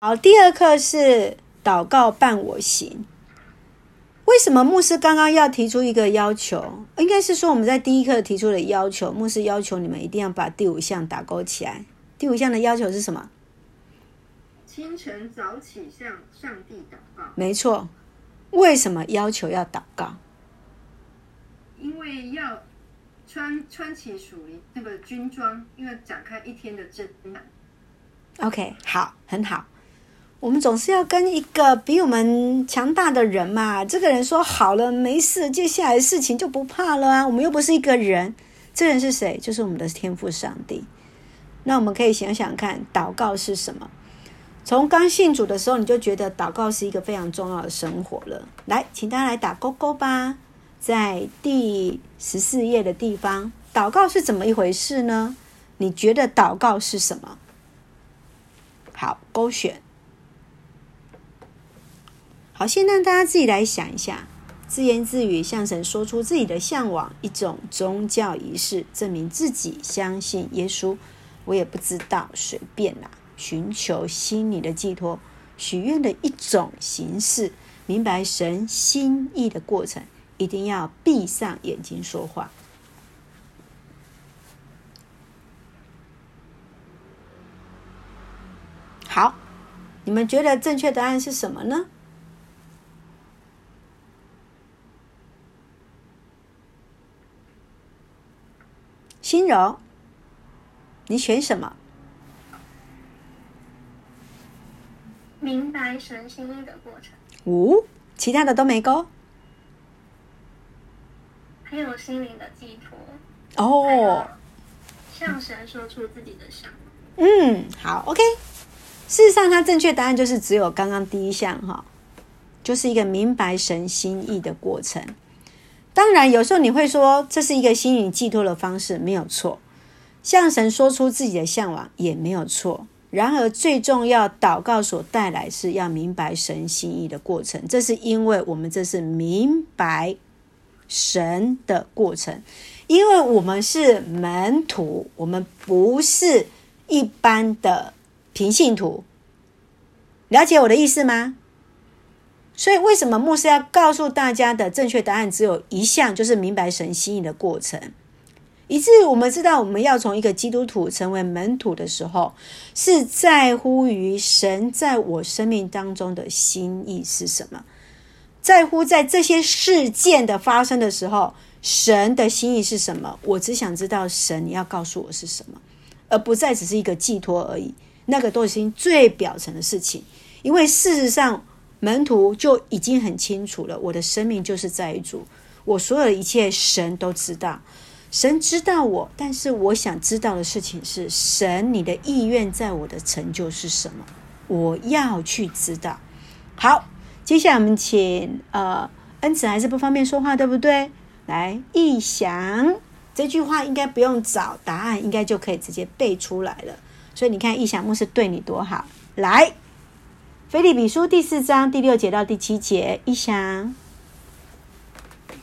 好，第二课是祷告伴我行。为什么牧师刚刚要提出一个要求？应该是说我们在第一课提出的要求，牧师要求你们一定要把第五项打勾起来。第五项的要求是什么？清晨早起向上帝祷告。没错。为什么要求要祷告？因为要穿穿起属于那个军装，因为展开一天的征战。OK，好，很好。我们总是要跟一个比我们强大的人嘛。这个人说好了，没事，接下来事情就不怕了啊。我们又不是一个人，这人是谁？就是我们的天赋上帝。那我们可以想想看，祷告是什么？从刚信主的时候，你就觉得祷告是一个非常重要的生活了。来，请大家来打勾勾吧，在第十四页的地方，祷告是怎么一回事呢？你觉得祷告是什么？好，勾选。好，先让大家自己来想一下，自言自语向神说出自己的向往，一种宗教仪式，证明自己相信耶稣。我也不知道，随便啦。寻求心理的寄托，许愿的一种形式，明白神心意的过程，一定要闭上眼睛说话。好，你们觉得正确答案是什么呢？心柔，你选什么？明白神心意的过程。五、哦，其他的都没勾。还有心灵的寄托。哦。向神说出自己的想法。嗯，好，OK。事实上，它正确答案就是只有刚刚第一项哈，就是一个明白神心意的过程。当然，有时候你会说这是一个心灵寄托的方式，没有错。向神说出自己的向往也没有错。然而，最重要，祷告所带来是要明白神心意的过程。这是因为我们这是明白神的过程，因为我们是门徒，我们不是一般的平信徒。了解我的意思吗？所以，为什么牧师要告诉大家的正确答案只有一项，就是明白神心意的过程？以致我们知道，我们要从一个基督徒成为门徒的时候，是在乎于神在我生命当中的心意是什么，在乎在这些事件的发生的时候，神的心意是什么。我只想知道神你要告诉我是什么，而不再只是一个寄托而已。那个都是最表层的事情，因为事实上。门徒就已经很清楚了，我的生命就是在于主，我所有的一切神都知道，神知道我，但是我想知道的事情是，神你的意愿在我的成就是什么？我要去知道。好，接下来我们请呃恩慈还是不方便说话，对不对？来，义祥这句话应该不用找答案，应该就可以直接背出来了。所以你看，义祥牧师对你多好，来。腓立比书第四章第六节到第七节，一祥。嗯，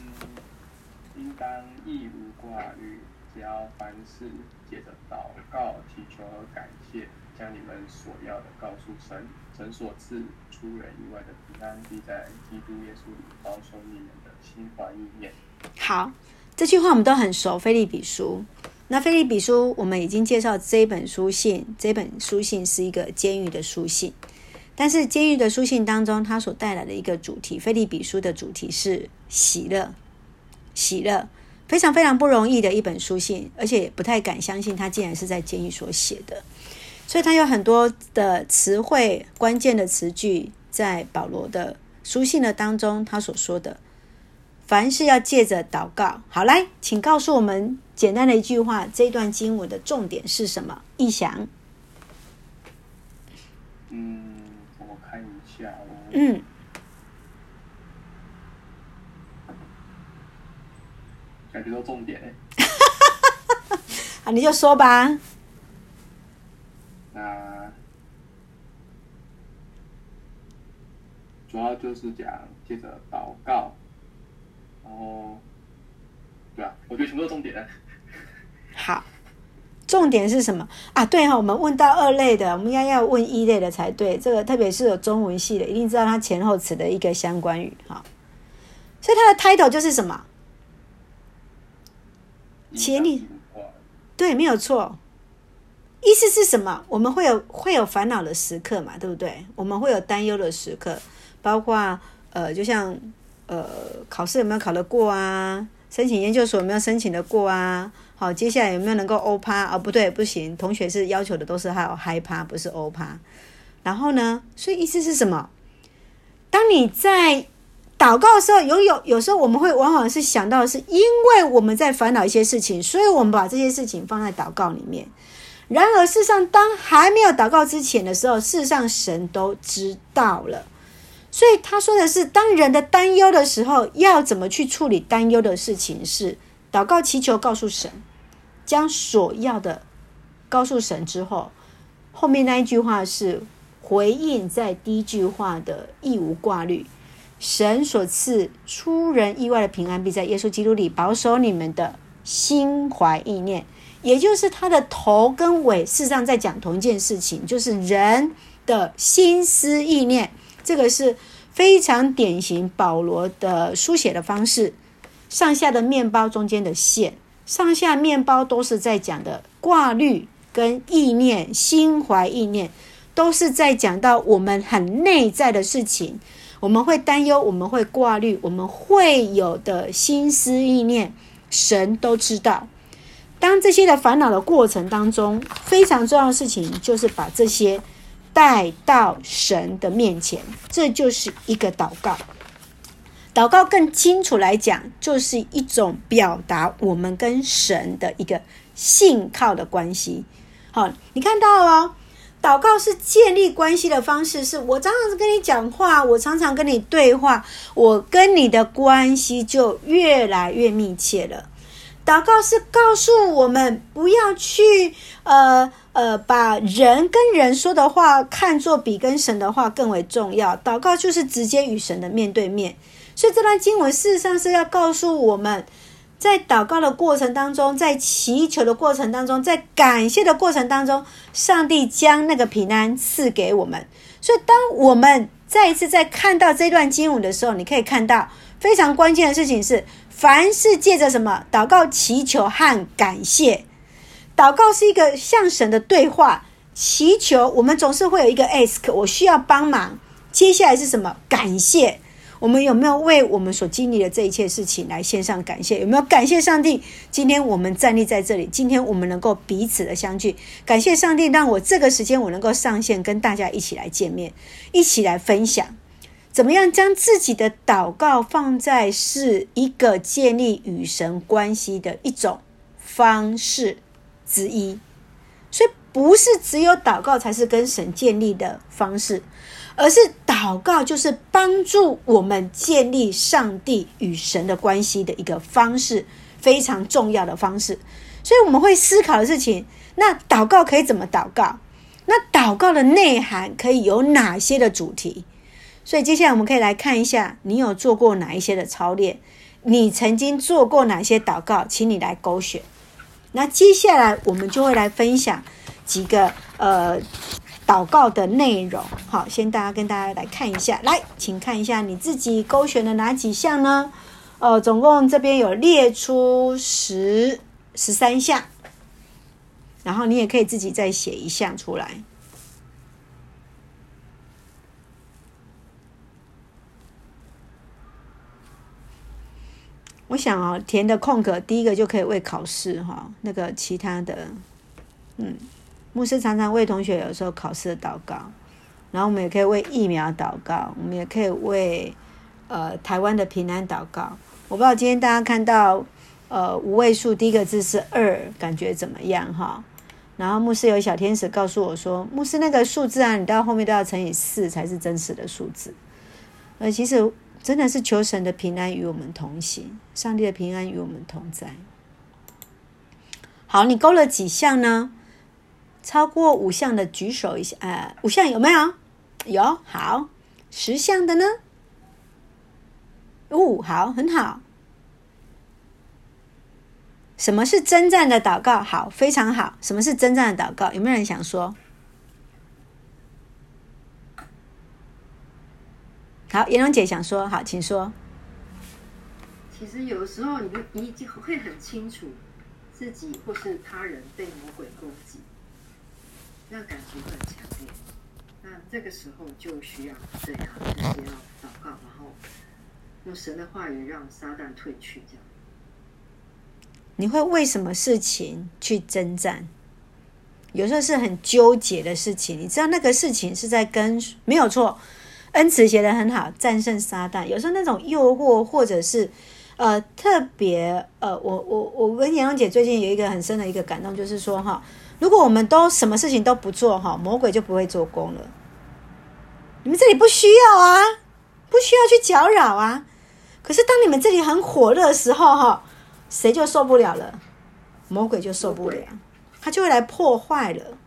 应当一无挂虑，只要凡事借着祷告、祈求和感谢，将你们所要的告诉神。神所赐出人意外的平安，必在基督耶稣里保守你们的心怀意念。好，这句话我们都很熟。腓立比书，那腓立比书我们已经介绍这本书信，这本书信是一个监狱的书信。但是监狱的书信当中，它所带来的一个主题，腓立比书的主题是喜乐，喜乐，非常非常不容易的一本书信，而且不太敢相信它竟然是在监狱所写的，所以他有很多的词汇、关键的词句，在保罗的书信的当中，他所说的，凡事要借着祷告。好，来，请告诉我们简单的一句话，这段经文的重点是什么？义祥，嗯。嗯，感觉到重点哎，好，你就说吧。那主要就是讲接着祷告，然后对啊，我觉得全部都重点。好，重点是什么啊？对哈，我们问到二类的，我们应该要问一类的才对。这个特别是有中文系的，一定知道它前后词的一个相关语哈。所以它的 title 就是什么？潜力，对，没有错。意思是什么？我们会有会有烦恼的时刻嘛，对不对？我们会有担忧的时刻，包括呃，就像呃，考试有没有考得过啊？申请研究所有没有申请的过啊？好，接下来有没有能够欧趴？啊，不对，不行，同学是要求的都是还有嗨趴，不是欧趴。然后呢，所以意思是什么？当你在祷告的时候，有有有时候我们会往往是想到的是，因为我们在烦恼一些事情，所以我们把这些事情放在祷告里面。然而，事实上，当还没有祷告之前的时候，事实上神都知道了。所以他说的是，当人的担忧的时候，要怎么去处理担忧的事情？是祷告祈求，告诉神，将所要的告诉神之后，后面那一句话是回应在第一句话的亦无挂虑。神所赐出人意外的平安，必在耶稣基督里保守你们的心怀意念。也就是他的头跟尾，事实上在讲同一件事情，就是人的心思意念。这个是非常典型保罗的书写的方式，上下的面包中间的线，上下面包都是在讲的挂虑跟意念，心怀意念，都是在讲到我们很内在的事情，我们会担忧，我们会挂虑，我们会有的心思意念，神都知道。当这些的烦恼的过程当中，非常重要的事情就是把这些。带到神的面前，这就是一个祷告。祷告更清楚来讲，就是一种表达我们跟神的一个信靠的关系。好，你看到哦，祷告是建立关系的方式，是我常常跟你讲话，我常常跟你对话，我跟你的关系就越来越密切了。祷告是告诉我们不要去呃。呃，把人跟人说的话看作比跟神的话更为重要。祷告就是直接与神的面对面，所以这段经文事实上是要告诉我们，在祷告的过程当中，在祈求的过程当中，在感谢的过程当中，上帝将那个平安赐给我们。所以，当我们再一次在看到这段经文的时候，你可以看到非常关键的事情是：凡是借着什么祷告、祈求和感谢。祷告是一个向神的对话，祈求我们总是会有一个 ask，我需要帮忙。接下来是什么？感谢。我们有没有为我们所经历的这一切事情来献上感谢？有没有感谢上帝？今天我们站立在这里，今天我们能够彼此的相聚，感谢上帝让我这个时间我能够上线，跟大家一起来见面，一起来分享，怎么样将自己的祷告放在是一个建立与神关系的一种方式。之一，所以不是只有祷告才是跟神建立的方式，而是祷告就是帮助我们建立上帝与神的关系的一个方式，非常重要的方式。所以我们会思考的事情，那祷告可以怎么祷告？那祷告的内涵可以有哪些的主题？所以接下来我们可以来看一下，你有做过哪一些的操练？你曾经做过哪些祷告？请你来勾选。那接下来我们就会来分享几个呃祷告的内容。好，先大家跟大家来看一下，来，请看一下你自己勾选的哪几项呢？呃，总共这边有列出十十三项，然后你也可以自己再写一项出来。我想哦，填的空格第一个就可以为考试哈，那个其他的，嗯，牧师常常为同学有时候考试的祷告，然后我们也可以为疫苗祷告，我们也可以为呃台湾的平安祷告。我不知道今天大家看到呃五位数第一个字是二，感觉怎么样哈？然后牧师有小天使告诉我说，牧师那个数字啊，你到后面都要乘以四才是真实的数字，呃，其实。真的是求神的平安与我们同行，上帝的平安与我们同在。好，你勾了几项呢？超过五项的举手一下，呃，五项有没有？有，好，十项的呢？哦，好，很好。什么是征战的祷告？好，非常好。什么是征战的祷告？有没有人想说？好，颜蓉姐想说，好，请说。其实有的时候，你就你已经会很清楚自己或是他人被魔鬼攻击，那感觉很强烈。那这个时候就需要对啊，就是要祷告，然后用神的话语让撒旦退去，这样。你会为什么事情去征战？有时候是很纠结的事情，你知道那个事情是在跟没有错。恩慈写的很好，战胜撒旦。有时候那种诱惑，或者是呃特别呃，我我我跟杨蓉姐最近有一个很深的一个感动，就是说哈，如果我们都什么事情都不做哈，魔鬼就不会做工了。你们这里不需要啊，不需要去搅扰啊。可是当你们这里很火热的时候哈，谁就受不了了？魔鬼就受不了，他就会来破坏了。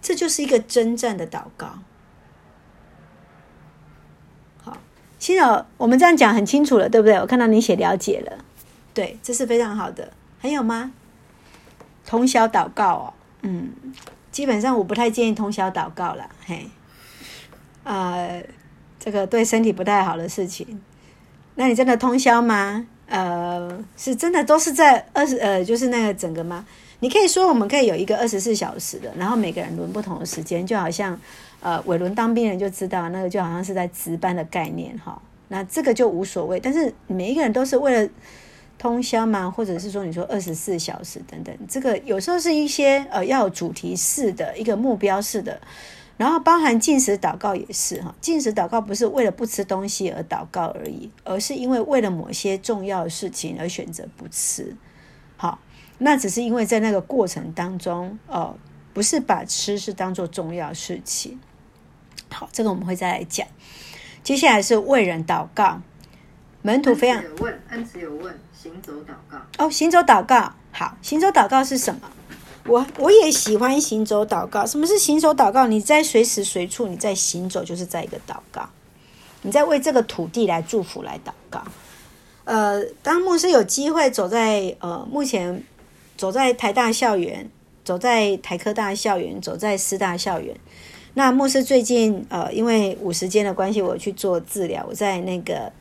这就是一个真正的祷告。心柔，我们这样讲很清楚了，对不对？我看到你写了解了，对，这是非常好的。还有吗？通宵祷告哦，嗯，基本上我不太建议通宵祷告了，嘿，呃，这个对身体不太好的事情。那你真的通宵吗？呃，是真的都是在二十呃，就是那个整个吗？你可以说我们可以有一个二十四小时的，然后每个人轮不同的时间，就好像。呃，伟伦当兵人就知道，那个就好像是在值班的概念哈。那这个就无所谓，但是每一个人都是为了通宵嘛，或者是说你说二十四小时等等，这个有时候是一些呃要有主题式的一个目标式的，然后包含禁食祷告也是哈。禁食祷告不是为了不吃东西而祷告而已，而是因为为了某些重要的事情而选择不吃。好，那只是因为在那个过程当中，哦、呃，不是把吃是当做重要事情。好，这个我们会再来讲。接下来是为人祷告，门徒非常有问，恩慈有问，行走祷告哦，行走祷告。好，行走祷告是什么？我我也喜欢行走祷告。什么是行走祷告？你在随时随处，你在行走，就是在一个祷告。你在为这个土地来祝福，来祷告。呃，当牧师有机会走在呃，目前走在台大校园，走在台科大校园，走在师大校园。那牧师最近呃，因为五十间的关系，我去做治疗。我在那个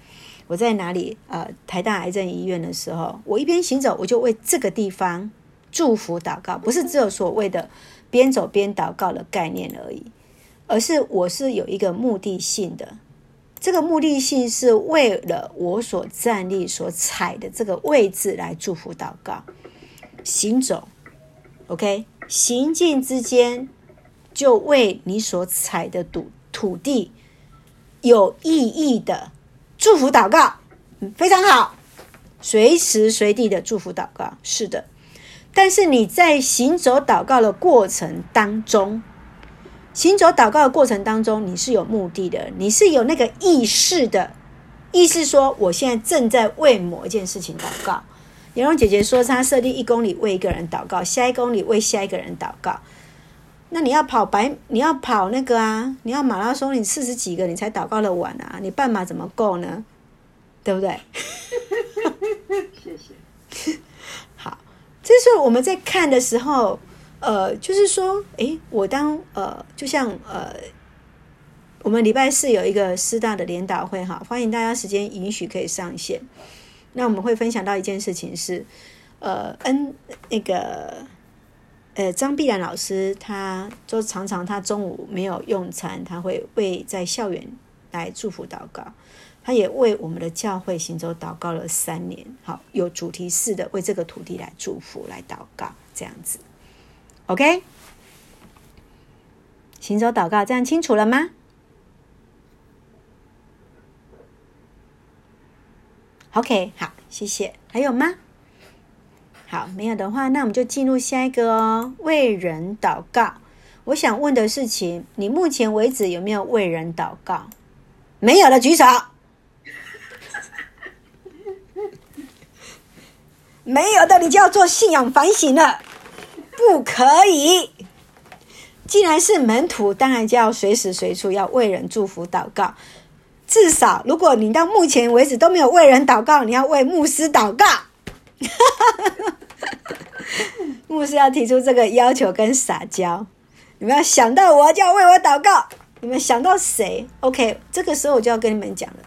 我在哪里呃，台大癌症医院的时候，我一边行走，我就为这个地方祝福祷告，不是只有所谓的边走边祷告的概念而已，而是我是有一个目的性的。这个目的性是为了我所站立所踩的这个位置来祝福祷告，行走，OK，行进之间。就为你所踩的土土地有意义的祝福祷告，非常好。随时随地的祝福祷告，是的。但是你在行走祷告的过程当中，行走祷告的过程当中，你是有目的的，你是有那个意识的，意思说，我现在正在为某一件事情祷告。颜蓉姐姐说，她设定一公里为一个人祷告，下一公里为下一个人祷告。那你要跑百，你要跑那个啊，你要马拉松，你四十几个你才祷告的完啊，你半马怎么够呢？对不对？谢谢。好，这是我们在看的时候，呃，就是说，诶，我当呃，就像呃，我们礼拜四有一个师大的联导会哈，欢迎大家时间允许可以上线。那我们会分享到一件事情是，呃，恩那个。呃，张碧然老师，他就常常他中午没有用餐，他会为在校园来祝福祷告，他也为我们的教会行走祷告了三年，好，有主题式的为这个土地来祝福来祷告，这样子，OK，行走祷告这样清楚了吗？？OK，好，谢谢，还有吗？好，没有的话，那我们就进入下一个哦。为人祷告，我想问的事情，你目前为止有没有为人祷告？没有的举手。没有的，你就要做信仰反省了。不可以。既然是门徒，当然就要随时随处要为人祝福祷告。至少，如果你到目前为止都没有为人祷告，你要为牧师祷告。牧师要提出这个要求跟撒娇，你们要想到我就要为我祷告。你们想到谁？OK，这个时候我就要跟你们讲了。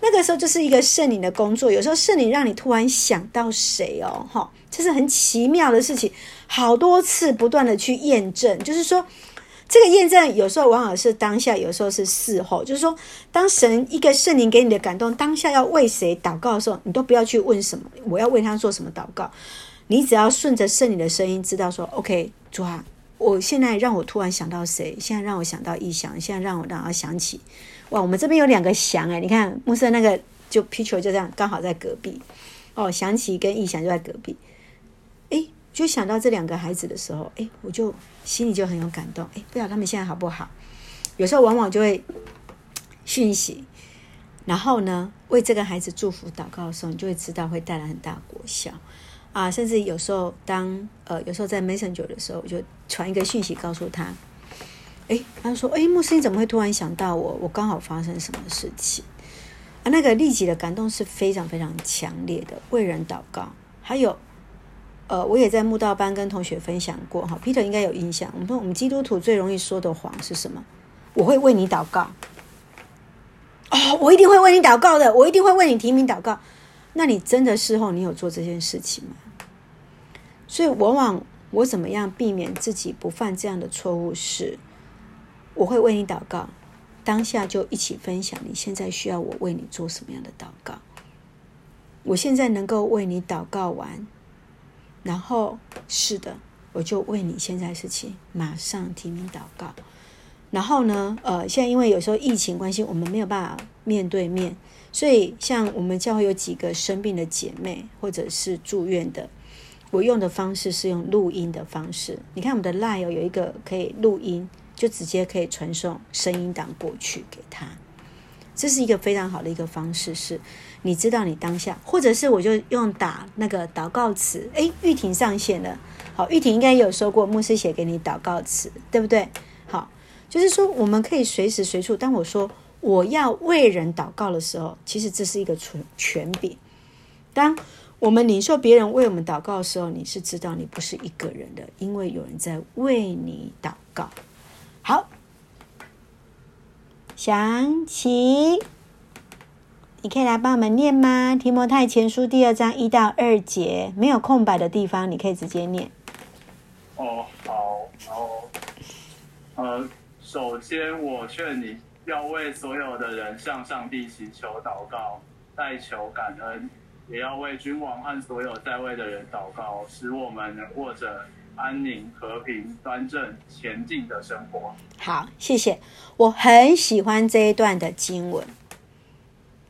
那个时候就是一个圣灵的工作，有时候圣灵让你突然想到谁哦，哈，这是很奇妙的事情，好多次不断的去验证，就是说这个验证有时候往往是当下，有时候是事后，就是说当神一个圣灵给你的感动，当下要为谁祷告的时候，你都不要去问什么，我要为他做什么祷告，你只要顺着圣灵的声音，知道说 OK，主啊，我现在让我突然想到谁，现在让我想到异象，现在让我让我想起。哇，我们这边有两个翔哎，你看牧师那个就皮球就这样刚好在隔壁。哦，想起跟义翔就在隔壁，哎，就想到这两个孩子的时候，哎，我就心里就很有感动，哎，不知道他们现在好不好？有时候往往就会讯息，然后呢，为这个孩子祝福祷告的时候，你就会知道会带来很大果效啊，甚至有时候当呃有时候在 Messenger 的时候，我就传一个讯息告诉他。哎，他说：“哎，牧师，你怎么会突然想到我？我刚好发生什么事情？啊，那个立即的感动是非常非常强烈的。为人祷告，还有，呃，我也在慕道班跟同学分享过。哈，Peter 应该有印象。我们说，我们基督徒最容易说的谎是什么？我会为你祷告。哦，我一定会为你祷告的，我一定会为你提名祷告。那你真的事后你有做这件事情吗？所以，往往我怎么样避免自己不犯这样的错误是？我会为你祷告，当下就一起分享。你现在需要我为你做什么样的祷告？我现在能够为你祷告完，然后是的，我就为你现在事情马上提名祷告。然后呢，呃，现在因为有时候疫情关系，我们没有办法面对面，所以像我们教会有几个生病的姐妹或者是住院的，我用的方式是用录音的方式。你看我们的 Line 有一个可以录音。就直接可以传送声音档过去给他，这是一个非常好的一个方式。是，你知道你当下，或者是我就用打那个祷告词。诶，玉婷上线了，好，玉婷应该有说过牧师写给你祷告词，对不对？好，就是说我们可以随时随处。当我说我要为人祷告的时候，其实这是一个权权柄。当我们领受别人为我们祷告的时候，你是知道你不是一个人的，因为有人在为你祷告。好，想起，你可以来帮我们念吗？提摩太前书第二章一到二节，没有空白的地方，你可以直接念。哦，好，然后，呃，首先我劝你要为所有的人向上帝祈求祷告，代求感恩，也要为君王和所有在位的人祷告，使我们能过着。安宁、和平、端正、前进的生活。好，谢谢。我很喜欢这一段的经文。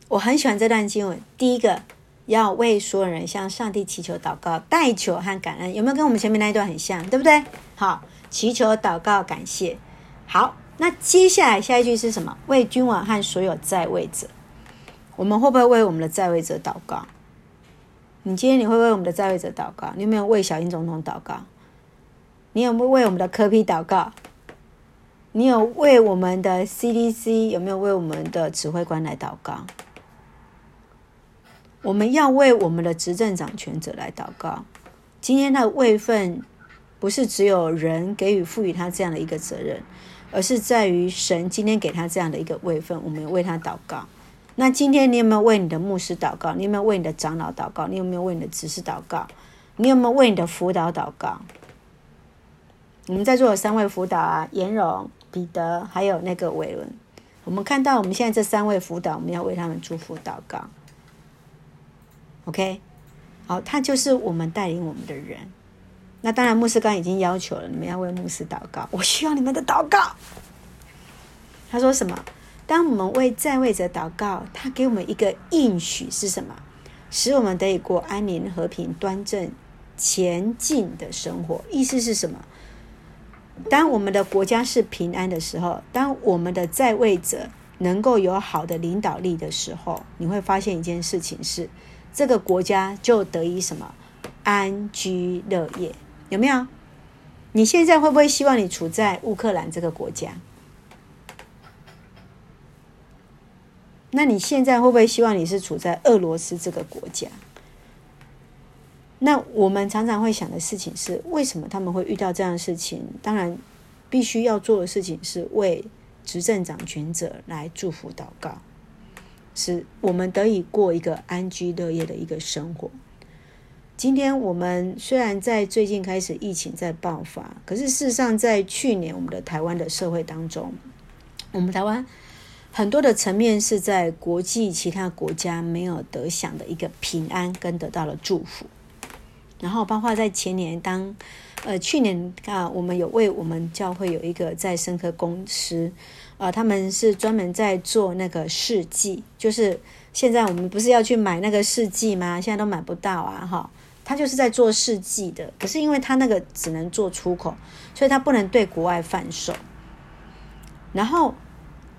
我很喜欢这段经文。第一个，要为所有人向上帝祈求、祷告、代求和感恩，有没有跟我们前面那一段很像？对不对？好，祈求、祷告、感谢。好，那接下来下一句是什么？为君王和所有在位者。我们会不会为我们的在位者祷告？你今天你会为我们的在位者祷告？你有没有为小英总统祷告？你有没有为我们的柯 P 祷告？你有为我们的 CDC 有没有为我们的指挥官来祷告？我们要为我们的执政掌权者来祷告。今天的位分不是只有人给予赋予他这样的一个责任，而是在于神今天给他这样的一个位分，我们为他祷告。那今天你有没有为你的牧师祷告？你有没有为你的长老祷告？你有没有为你的执事祷告？你有没有为你的辅导祷告？我们在座有三位辅导啊，颜荣、彼得，还有那个伟伦。我们看到我们现在这三位辅导，我们要为他们祝福祷告。OK，好，他就是我们带领我们的人。那当然，牧师刚已经要求了，你们要为牧师祷告。我需要你们的祷告。他说什么？当我们为在位者祷告，他给我们一个应许是什么？使我们得以过安宁、和平、端正、前进的生活。意思是什么？当我们的国家是平安的时候，当我们的在位者能够有好的领导力的时候，你会发现一件事情是，这个国家就得以什么安居乐业，有没有？你现在会不会希望你处在乌克兰这个国家？那你现在会不会希望你是处在俄罗斯这个国家？那我们常常会想的事情是，为什么他们会遇到这样的事情？当然，必须要做的事情是为执政掌权者来祝福祷告，使我们得以过一个安居乐业的一个生活。今天我们虽然在最近开始疫情在爆发，可是事实上在去年我们的台湾的社会当中，我们台湾很多的层面是在国际其他国家没有得享的一个平安跟得到了祝福。然后包括在前年当，呃去年啊，我们有为我们教会有一个在深科公司，呃他们是专门在做那个试剂，就是现在我们不是要去买那个试剂吗？现在都买不到啊，哈。他就是在做试剂的，可是因为他那个只能做出口，所以他不能对国外贩售。然后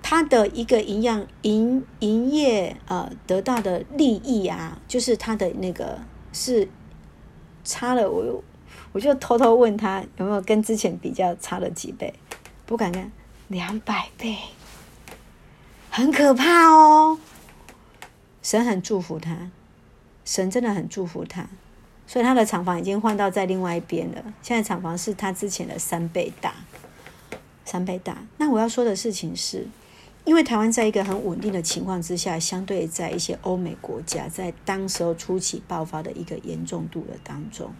他的一个营养营营业呃得到的利益啊，就是他的那个是差了我，我我就偷偷问他有没有跟之前比较差了几倍，不敢看两百倍，很可怕哦。神很祝福他，神真的很祝福他。所以他的厂房已经换到在另外一边了。现在厂房是他之前的三倍大，三倍大。那我要说的事情是，因为台湾在一个很稳定的情况之下，相对在一些欧美国家，在当时候初期爆发的一个严重度的当中，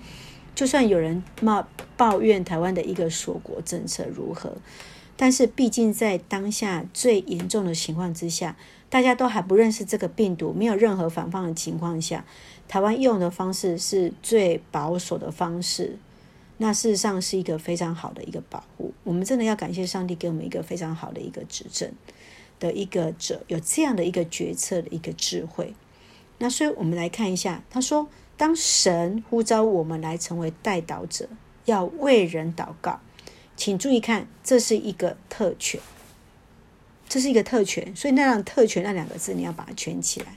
就算有人骂抱怨台湾的一个锁国政策如何，但是毕竟在当下最严重的情况之下，大家都还不认识这个病毒，没有任何防范的情况下。台湾用的方式是最保守的方式，那事实上是一个非常好的一个保护。我们真的要感谢上帝给我们一个非常好的一个执政的一个者，有这样的一个决策的一个智慧。那所以我们来看一下，他说：“当神呼召我们来成为代祷者，要为人祷告，请注意看，这是一个特权，这是一个特权。所以那样特权那两个字，你要把它圈起来。”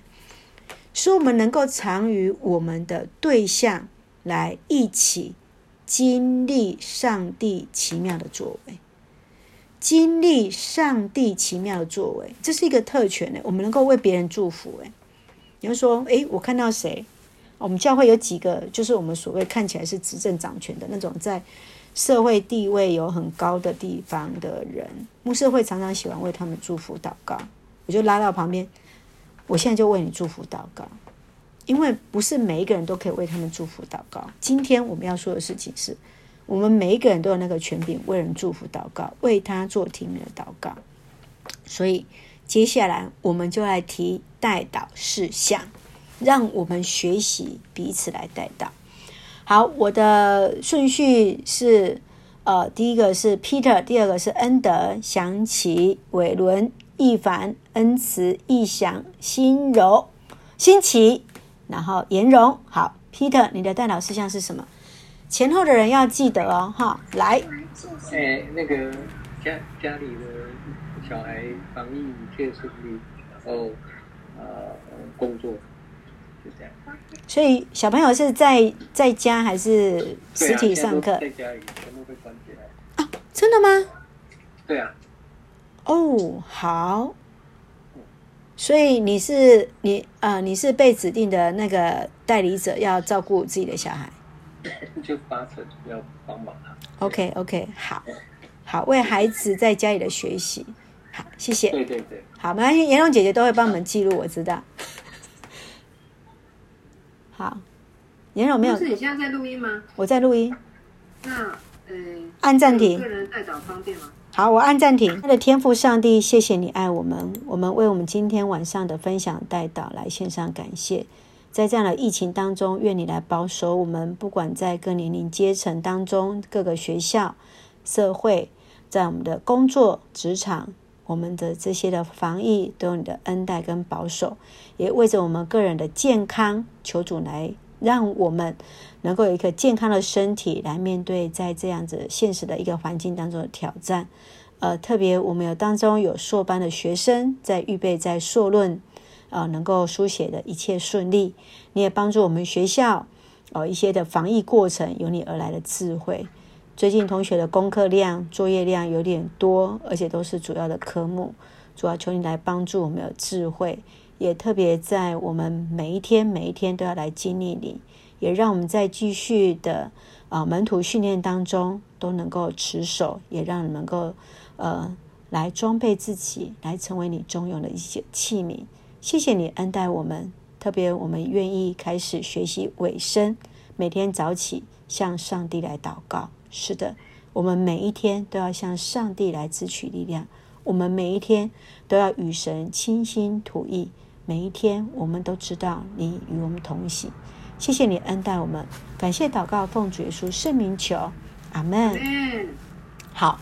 使我们能够常与我们的对象来一起经历上帝奇妙的作为，经历上帝奇妙的作为，这是一个特权呢。我们能够为别人祝福哎，你会说，诶，我看到谁？我们教会有几个，就是我们所谓看起来是执政掌权的那种，在社会地位有很高的地方的人，牧师会常常喜欢为他们祝福祷告，我就拉到旁边。我现在就为你祝福祷告，因为不是每一个人都可以为他们祝福祷告。今天我们要说的事情是，我们每一个人都有那个权柄为人祝福祷告，为他做提名的祷告。所以接下来我们就来提代祷事项，让我们学习彼此来代祷。好，我的顺序是：呃，第一个是 Peter，第二个是恩德、祥奇、伟伦。易凡、恩慈、易祥、心柔、新奇，然后颜容。好，Peter，你的代祷事项是什么？前后的人要记得哦，哈，来。哎、那个家家里的小孩防疫一切顺利，然后呃工作这样。所以小朋友是在在家还是实体上课？啊、在家里全部被关起来。啊，真的吗？对啊。哦，好，所以你是你啊、呃，你是被指定的那个代理者，要照顾自己的小孩，就八成要帮忙他。Okay, 好，好，为孩子在家里的学习，好，谢谢。对对对，好，没关系，颜龙姐姐都会帮我们记录，我知道。好，颜容没有？是你现在在录音吗？我在录音。那呃，按暂停。个人代祷方便吗？好，我按暂停。他的天赋上帝，谢谢你爱我们，我们为我们今天晚上的分享代祷来献上感谢。在这样的疫情当中，愿你来保守我们，不管在各年龄阶层当中，各个学校、社会，在我们的工作职场，我们的这些的防疫都有你的恩待跟保守，也为着我们个人的健康，求主来让我们。能够有一个健康的身体来面对在这样子现实的一个环境当中的挑战，呃，特别我们有当中有硕班的学生在预备在硕论，呃，能够书写的一切顺利。你也帮助我们学校，呃，一些的防疫过程由你而来的智慧。最近同学的功课量、作业量有点多，而且都是主要的科目，主要求你来帮助我们有智慧，也特别在我们每一天每一天都要来经历你。也让我们在继续的啊、门徒训练当中都能够持守，也让你能够呃来装备自己，来成为你中用的一些器皿。谢谢你恩待我们，特别我们愿意开始学习尾声，每天早起向上帝来祷告。是的，我们每一天都要向上帝来支取力量，我们每一天都要与神倾心吐意。每一天，我们都知道你与我们同行。谢谢你恩待我们，感谢祷告，奉主耶稣圣名求，阿门。好，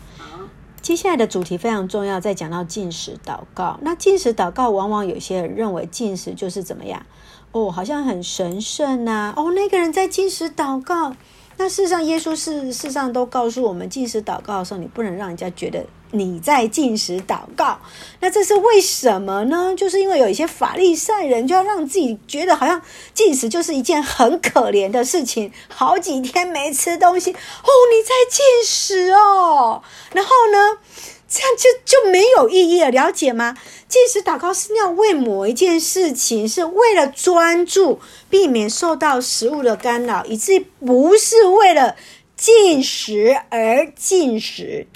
接下来的主题非常重要，再讲到进食祷告。那进食祷告，往往有些人认为进食就是怎么样？哦，好像很神圣呐、啊。哦，那个人在进食祷告。那事实上，耶稣事实上都告诉我们，进食祷告的时候，你不能让人家觉得。你在进食祷告，那这是为什么呢？就是因为有一些法利赛人就要让自己觉得好像进食就是一件很可怜的事情，好几天没吃东西哦，你在进食哦，然后呢，这样就就没有意义了，了解吗？禁食祷告是要为某一件事情，是为了专注，避免受到食物的干扰，以至不是为了禁食而禁食。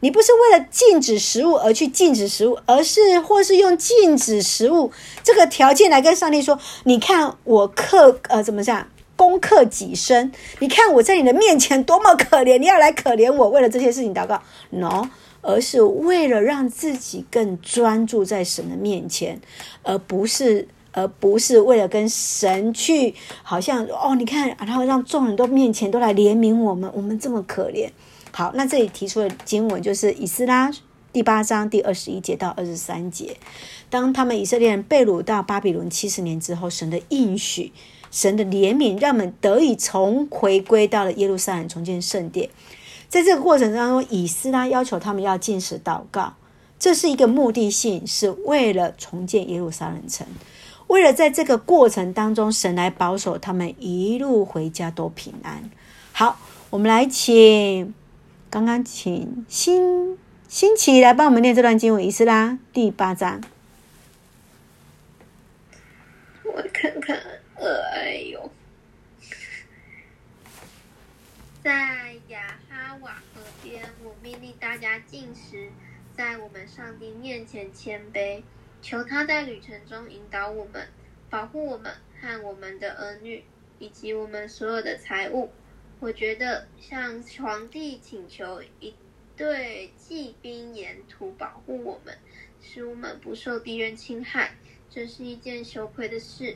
你不是为了禁止食物而去禁止食物，而是或是用禁止食物这个条件来跟上帝说：“你看我克呃怎么讲，攻克己身？你看我在你的面前多么可怜，你要来可怜我？为了这些事情祷告？No，而是为了让自己更专注在神的面前，而不是而不是为了跟神去好像哦，你看，然后让众人都面前都来怜悯我们，我们这么可怜。”好，那这里提出的经文就是以斯拉第八章第二十一节到二十三节。当他们以色列人被掳到巴比伦七十年之后，神的应许、神的怜悯，让我们得以重回归到了耶路撒冷重建圣殿。在这个过程当中，以斯拉要求他们要进食祷告，这是一个目的性，是为了重建耶路撒冷城，为了在这个过程当中，神来保守他们一路回家都平安。好，我们来请。刚刚请新新奇来帮我们念这段经文，以斯拉第八章。我看看，哎呦，在，命令大家进食，在我们上帝面前谦卑，求他在旅程中引导我们，保护我们和我们的儿女，以及我们所有的财物。我觉得向皇帝请求一对骑兵沿途保护我们，使我们不受敌人侵害，这是一件羞愧的事。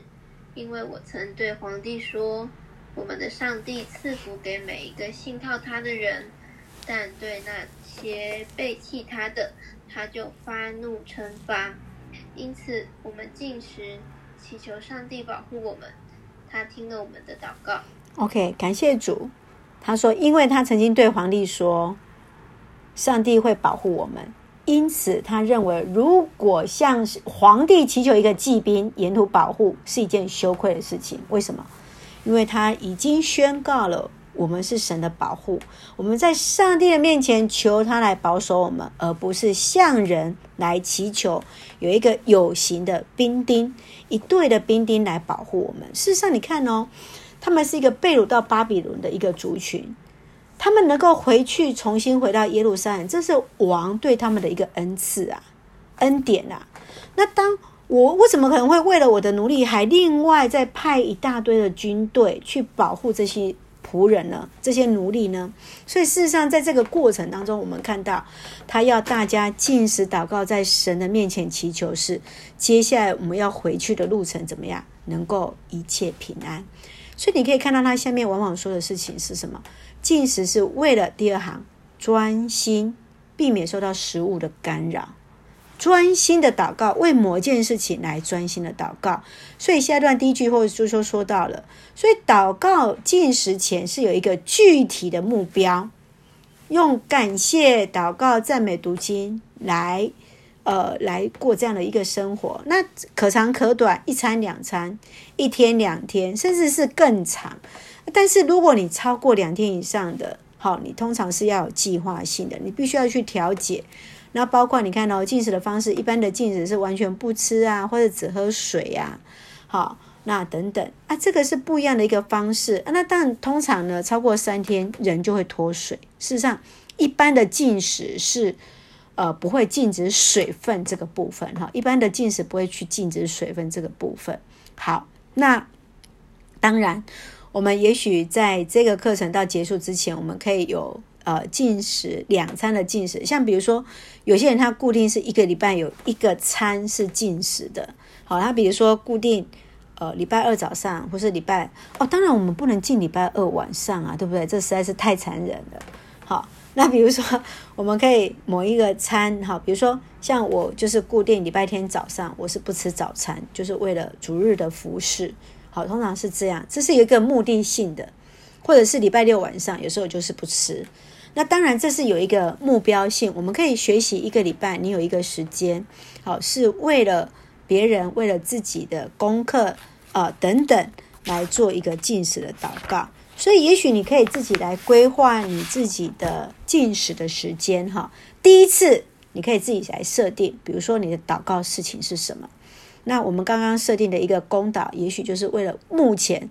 因为我曾对皇帝说，我们的上帝赐福给每一个信靠他的人，但对那些背弃他的，他就发怒惩罚。因此，我们进食，祈求上帝保护我们。他听了我们的祷告。OK，感谢主。他说：“因为他曾经对皇帝说，上帝会保护我们，因此他认为，如果向皇帝祈求一个骑兵沿途保护，是一件羞愧的事情。为什么？因为他已经宣告了，我们是神的保护，我们在上帝的面前求他来保守我们，而不是向人来祈求有一个有形的兵丁，一队的兵丁来保护我们。事实上，你看哦。”他们是一个被掳到巴比伦的一个族群，他们能够回去重新回到耶路撒冷，这是王对他们的一个恩赐啊，恩典啊。那当我我怎么可能会为了我的奴隶，还另外再派一大堆的军队去保护这些仆人呢？这些奴隶呢？所以事实上，在这个过程当中，我们看到他要大家进食祷告，在神的面前祈求，是接下来我们要回去的路程怎么样，能够一切平安。所以你可以看到，他下面往往说的事情是什么？进食是为了第二行专心，避免受到食物的干扰，专心的祷告，为某件事情来专心的祷告。所以下一段第一句或者就说说到了，所以祷告进食前是有一个具体的目标，用感谢、祷告、赞美、读经来。呃，来过这样的一个生活，那可长可短，一餐两餐，一天两天，甚至是更长。但是如果你超过两天以上的，好，你通常是要有计划性的，你必须要去调节。那包括你看、哦、进食的方式，一般的进食是完全不吃啊，或者只喝水啊，好，那等等啊，这个是不一样的一个方式啊。那但，通常呢，超过三天人就会脱水。事实上，一般的禁食是呃不会禁止水分这个部分哈，一般的禁食不会去禁止水分这个部分。好，那当然，我们也许在这个课程到结束之前，我们可以有呃禁食两餐的禁食，像比如说有些人他固定是一个礼拜有一个餐是禁食的，好，他比如说固定。呃，礼拜二早上或是礼拜哦，当然我们不能进礼拜二晚上啊，对不对？这实在是太残忍了。好，那比如说我们可以某一个餐，哈，比如说像我就是固定礼拜天早上我是不吃早餐，就是为了逐日的服侍。好，通常是这样，这是一个目的性的，或者是礼拜六晚上有时候就是不吃。那当然这是有一个目标性，我们可以学习一个礼拜，你有一个时间，好，是为了别人，为了自己的功课。啊、等等，来做一个进食的祷告。所以，也许你可以自己来规划你自己的进食的时间哈。第一次，你可以自己来设定，比如说你的祷告事情是什么。那我们刚刚设定的一个公祷，也许就是为了目前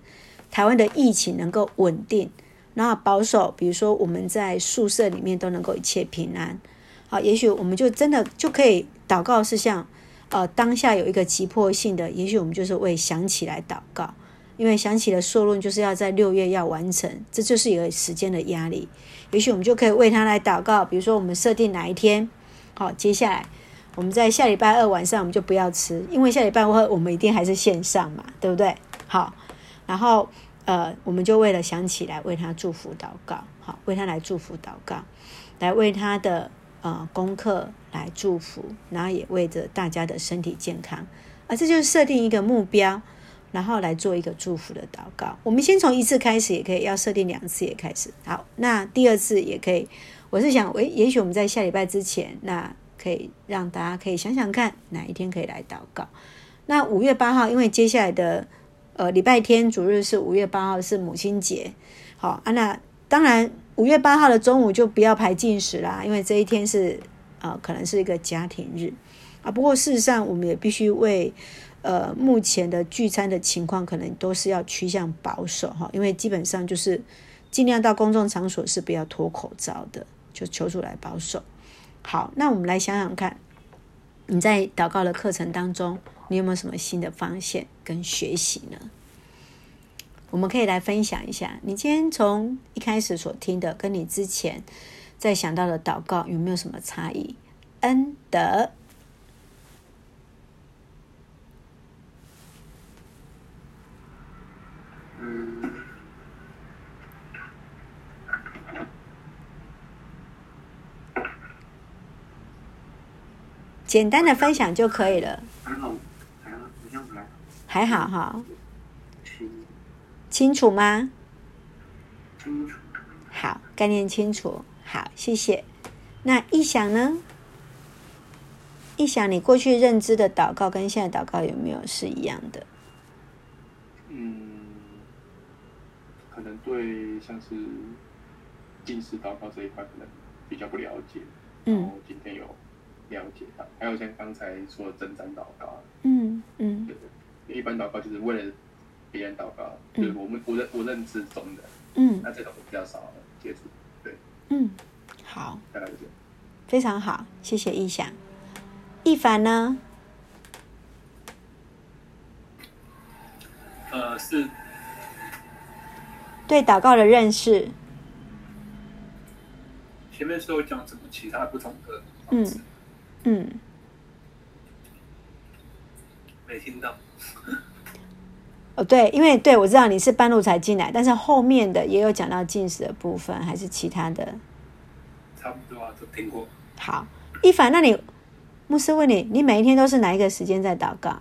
台湾的疫情能够稳定，然后保守，比如说我们在宿舍里面都能够一切平安。好，也许我们就真的就可以祷告是像。呃，当下有一个急迫性的，也许我们就是为想起来祷告，因为想起了硕论就是要在六月要完成，这就是一个时间的压力。也许我们就可以为他来祷告，比如说我们设定哪一天，好，接下来我们在下礼拜二晚上我们就不要吃，因为下礼拜二我们一定还是线上嘛，对不对？好，然后呃，我们就为了想起来为他祝福祷告，好，为他来祝福祷告，来为他的。呃，功课来祝福，然后也为着大家的身体健康，啊，这就是设定一个目标，然后来做一个祝福的祷告。我们先从一次开始，也可以；要设定两次也开始。好，那第二次也可以。我是想，诶，也许我们在下礼拜之前，那可以让大家可以想想看，哪一天可以来祷告。那五月八号，因为接下来的呃礼拜天主日是五月八号，是母亲节。好啊，那当然。五月八号的中午就不要排禁食啦，因为这一天是呃可能是一个家庭日啊。不过事实上，我们也必须为呃目前的聚餐的情况，可能都是要趋向保守哈，因为基本上就是尽量到公众场所是不要脱口罩的，就求主来保守。好，那我们来想想看，你在祷告的课程当中，你有没有什么新的发现跟学习呢？我们可以来分享一下，你今天从一开始所听的，跟你之前在想到的祷告有没有什么差异？恩德，嗯，简单的分享就可以了。还好，哈。清楚吗？清楚。好，概念清楚。好，谢谢。那意想呢？意想，你过去认知的祷告跟现在祷告有没有是一样的？嗯，可能对像是近视祷告这一块可能比较不了解。嗯。然后今天有了解到，还有像刚才说的征战祷告。嗯嗯。对对，一般祷告就是为了。别人祷告，就是我们我认我认知中的，嗯，那这种比较少接触，对，嗯，好，大概是这样，非常好，谢谢意想，一凡呢？呃，是对祷告的认识，前面是有讲什么其他不同的，嗯嗯，没听到。哦，对，因为对我知道你是半路才进来，但是后面的也有讲到进食的部分，还是其他的？差不多啊，都听过。好，一凡，那你牧师问你，你每一天都是哪一个时间在祷告？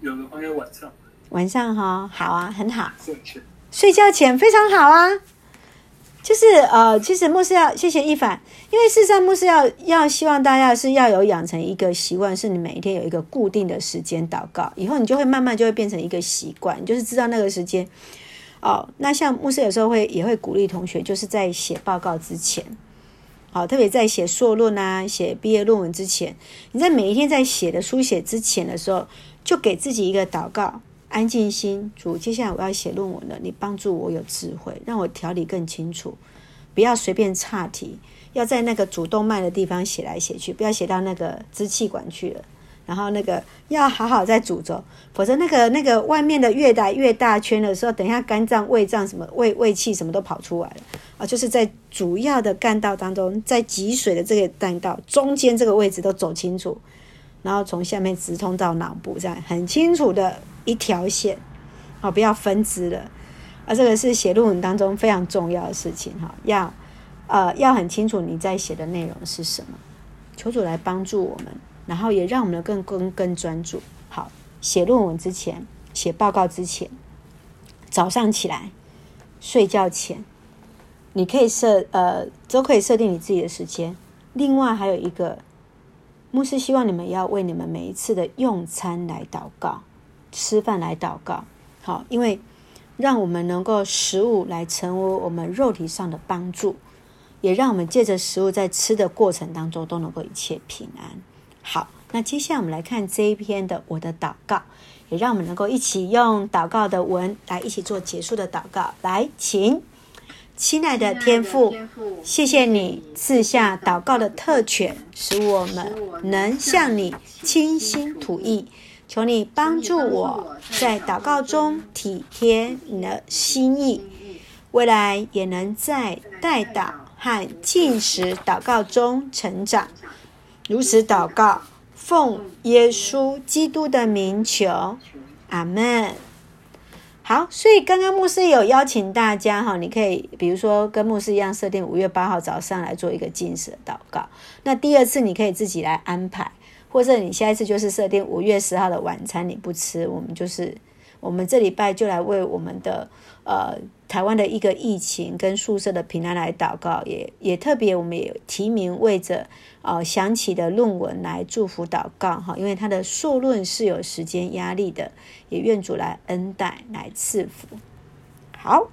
有的话要晚上。晚上哈、哦，好啊，很好。睡前。睡觉前非常好啊。就是呃，其实牧师要谢谢一凡，因为事实上牧师要要希望大家是要有养成一个习惯，是你每一天有一个固定的时间祷告，以后你就会慢慢就会变成一个习惯，就是知道那个时间。哦，那像牧师有时候会也会鼓励同学，就是在写报告之前，好，特别在写硕论啊、写毕业论文之前，你在每一天在写的书写之前的时候，就给自己一个祷告，安静心，主，接下来我要写论文了，你帮助我有智慧，让我条理更清楚，不要随便岔题，要在那个主动脉的地方写来写去，不要写到那个支气管去了。然后那个要好好在主轴，否则那个那个外面的越来越大圈的时候，等一下肝脏、胃脏什么胃胃气什么都跑出来了啊！就是在主要的干道当中，在积水的这个干道中间这个位置都走清楚，然后从下面直通到脑部，这样很清楚的一条线，好，不要分支了。啊，这个是写论文当中非常重要的事情哈，要呃要很清楚你在写的内容是什么，求主来帮助我们。然后也让我们更更更专注。好，写论文之前，写报告之前，早上起来，睡觉前，你可以设呃，都可以设定你自己的时间。另外还有一个，牧师希望你们要为你们每一次的用餐来祷告，吃饭来祷告。好，因为让我们能够食物来成为我们肉体上的帮助，也让我们借着食物在吃的过程当中都能够一切平安。好，那接下来我们来看这一篇的我的祷告，也让我们能够一起用祷告的文来一起做结束的祷告。来，请，亲爱的天父，谢谢你赐下祷告的特权，使我们能向你倾心吐意。求你帮助我在祷告中体贴你的心意，未来也能在代祷和进食祷告中成长。如此祷告，奉耶稣基督的名求，阿门。好，所以刚刚牧师有邀请大家哈，你可以比如说跟牧师一样设定五月八号早上来做一个进食的祷告。那第二次你可以自己来安排，或者你下一次就是设定五月十号的晚餐你不吃，我们就是我们这礼拜就来为我们的呃。台湾的一个疫情跟宿舍的平安来祷告，也也特别，我们也提名为着呃想起的论文来祝福祷告哈，因为他的硕论是有时间压力的，也愿主来恩待来赐福。好。